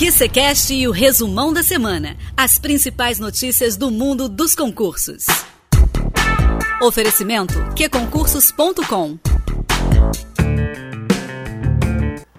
QCCast e o resumão da semana. As principais notícias do mundo dos concursos. Oferecimento qconcursos.com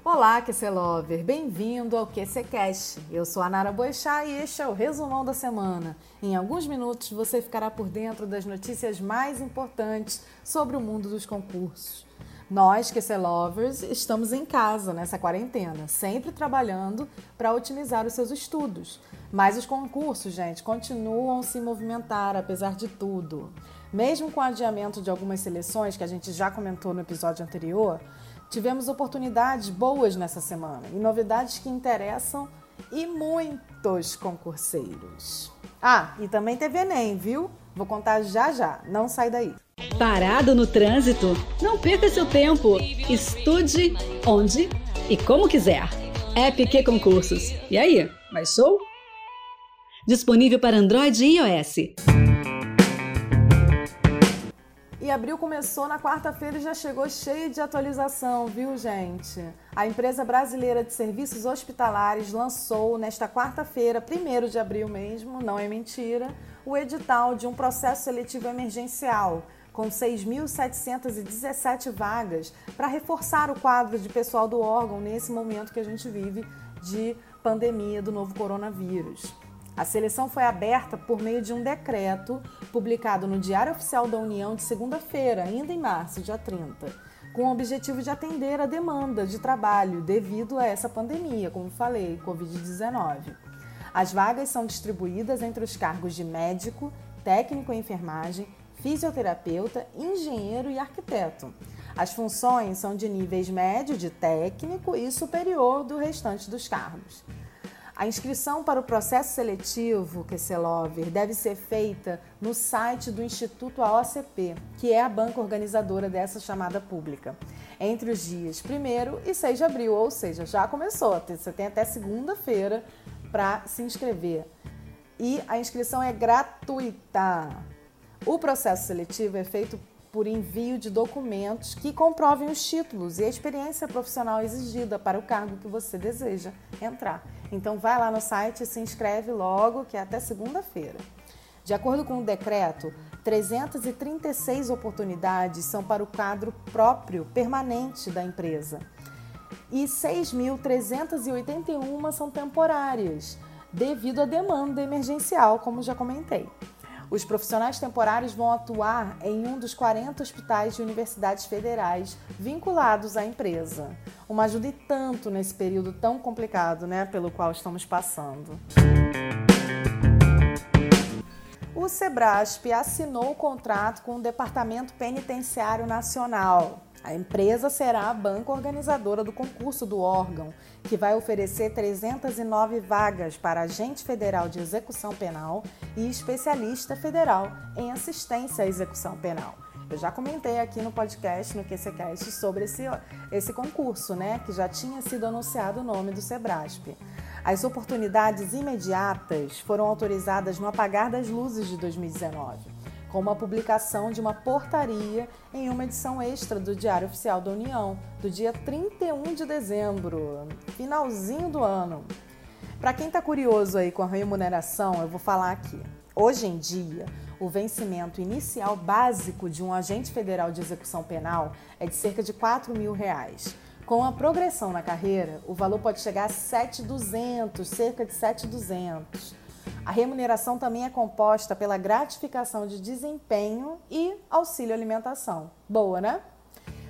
Olá, QC Lover! Bem-vindo ao QCCast. Eu sou a Nara Boixá e este é o resumão da semana. Em alguns minutos você ficará por dentro das notícias mais importantes sobre o mundo dos concursos. Nós, QC Lovers, estamos em casa nessa quarentena, sempre trabalhando para otimizar os seus estudos. Mas os concursos, gente, continuam se movimentar apesar de tudo. Mesmo com o adiamento de algumas seleções que a gente já comentou no episódio anterior, tivemos oportunidades boas nessa semana e novidades que interessam e muitos concurseiros. Ah, e também teve Enem, viu? Vou contar já já, não sai daí. Parado no trânsito? Não perca seu tempo. Estude onde e como quiser. App Q Concursos. E aí, mais show? Disponível para Android e iOS. E abril começou na quarta-feira e já chegou cheio de atualização, viu, gente? A empresa brasileira de serviços hospitalares lançou nesta quarta-feira, 1 de abril mesmo, não é mentira, o edital de um processo seletivo emergencial com 6.717 vagas para reforçar o quadro de pessoal do órgão nesse momento que a gente vive de pandemia do novo coronavírus. A seleção foi aberta por meio de um decreto publicado no Diário Oficial da União de segunda-feira, ainda em março, dia 30, com o objetivo de atender a demanda de trabalho devido a essa pandemia, como falei, Covid-19. As vagas são distribuídas entre os cargos de médico, técnico em enfermagem, fisioterapeuta, engenheiro e arquiteto. As funções são de níveis médio de técnico e superior do restante dos cargos. A inscrição para o processo seletivo QCLover deve ser feita no site do Instituto AOCP, que é a banca organizadora dessa chamada pública, entre os dias 1 e 6 de abril, ou seja, já começou. Você tem até segunda-feira para se inscrever. E a inscrição é gratuita. O processo seletivo é feito por envio de documentos que comprovem os títulos e a experiência profissional exigida para o cargo que você deseja entrar. Então vai lá no site e se inscreve logo, que é até segunda-feira. De acordo com o decreto, 336 oportunidades são para o quadro próprio permanente da empresa e 6.381 são temporárias, devido à demanda emergencial, como já comentei. Os profissionais temporários vão atuar em um dos 40 hospitais de universidades federais vinculados à empresa. Uma ajuda e tanto nesse período tão complicado né, pelo qual estamos passando. O Sebrasp assinou o contrato com o Departamento Penitenciário Nacional a empresa será a banca organizadora do concurso do órgão, que vai oferecer 309 vagas para agente federal de execução penal e especialista federal em assistência à execução penal. Eu já comentei aqui no podcast, no QCCast, sobre esse, esse concurso, né? Que já tinha sido anunciado o nome do Sebrasp. As oportunidades imediatas foram autorizadas no apagar das luzes de 2019 com a publicação de uma portaria em uma edição extra do Diário Oficial da União, do dia 31 de dezembro, finalzinho do ano. Para quem está curioso aí com a remuneração, eu vou falar aqui. Hoje em dia, o vencimento inicial básico de um agente federal de execução penal é de cerca de 4 mil reais. Com a progressão na carreira, o valor pode chegar a 7,200, cerca de 7,200. A remuneração também é composta pela gratificação de desempenho e auxílio alimentação. Boa, né?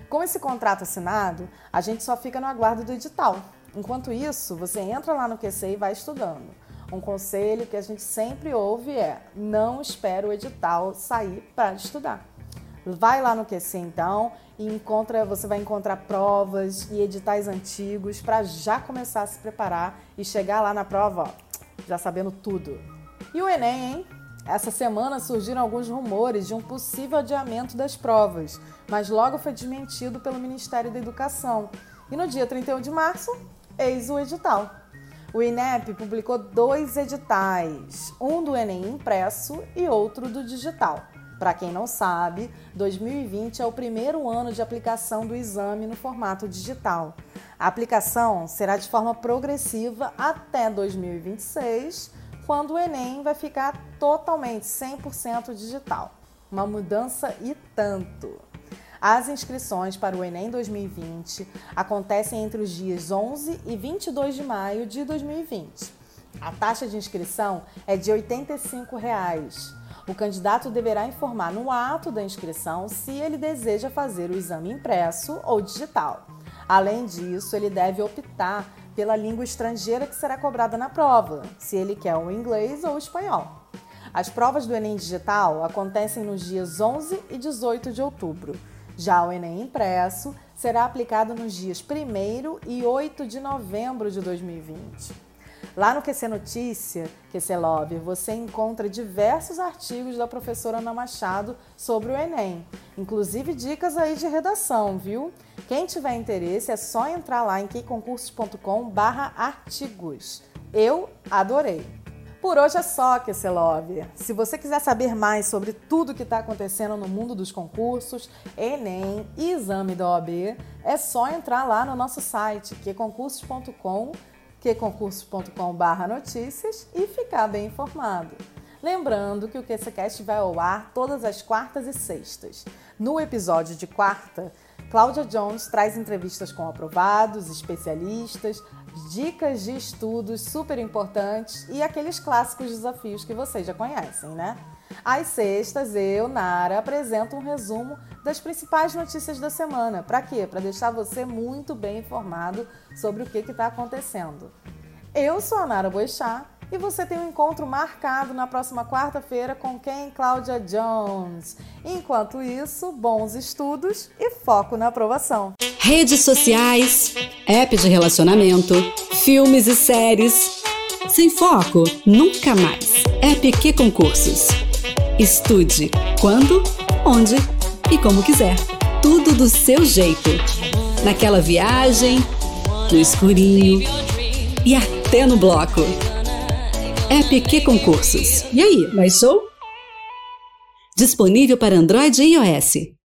Com esse contrato assinado, a gente só fica no aguardo do edital. Enquanto isso, você entra lá no QC e vai estudando. Um conselho que a gente sempre ouve é: não espere o edital sair para estudar. Vai lá no QC então e encontra, você vai encontrar provas e editais antigos para já começar a se preparar e chegar lá na prova, ó, já sabendo tudo. E o Enem, hein? Essa semana surgiram alguns rumores de um possível adiamento das provas, mas logo foi desmentido pelo Ministério da Educação. E no dia 31 de março, eis o edital. O INEP publicou dois editais, um do Enem impresso e outro do digital. Para quem não sabe, 2020 é o primeiro ano de aplicação do exame no formato digital. A aplicação será de forma progressiva até 2026, quando o Enem vai ficar totalmente 100% digital. Uma mudança e tanto. As inscrições para o Enem 2020 acontecem entre os dias 11 e 22 de maio de 2020. A taxa de inscrição é de 85 reais. O candidato deverá informar no ato da inscrição se ele deseja fazer o exame impresso ou digital. Além disso, ele deve optar pela língua estrangeira que será cobrada na prova, se ele quer o inglês ou o espanhol. As provas do Enem Digital acontecem nos dias 11 e 18 de outubro. Já o Enem Impresso será aplicado nos dias 1 e 8 de novembro de 2020. Lá no QC Notícia, QC Lover, você encontra diversos artigos da professora Ana Machado sobre o Enem, inclusive dicas aí de redação, viu? Quem tiver interesse é só entrar lá em queconcursos.com/artigos. Eu adorei. Por hoje é só, QC Love. Se você quiser saber mais sobre tudo que está acontecendo no mundo dos concursos, Enem e exame da OAB, é só entrar lá no nosso site, queconcursos.com.br qconcursos.com.br notícias e ficar bem informado. Lembrando que o QCCast vai ao ar todas as quartas e sextas. No episódio de quarta, Cláudia Jones traz entrevistas com aprovados, especialistas, dicas de estudos super importantes e aqueles clássicos desafios que vocês já conhecem, né? Às sextas, eu, Nara, apresento um resumo das principais notícias da semana. Para quê? Para deixar você muito bem informado sobre o que está acontecendo. Eu sou a Nara Boixá e você tem um encontro marcado na próxima quarta-feira com quem? Cláudia Jones. Enquanto isso, bons estudos e foco na aprovação. Redes sociais, app de relacionamento, filmes e séries. Sem foco, nunca mais. App que concursos. Estude quando, onde e como quiser. Tudo do seu jeito. Naquela viagem, no escurinho e até no bloco. Que concursos. E aí, mais show? Disponível para Android e iOS.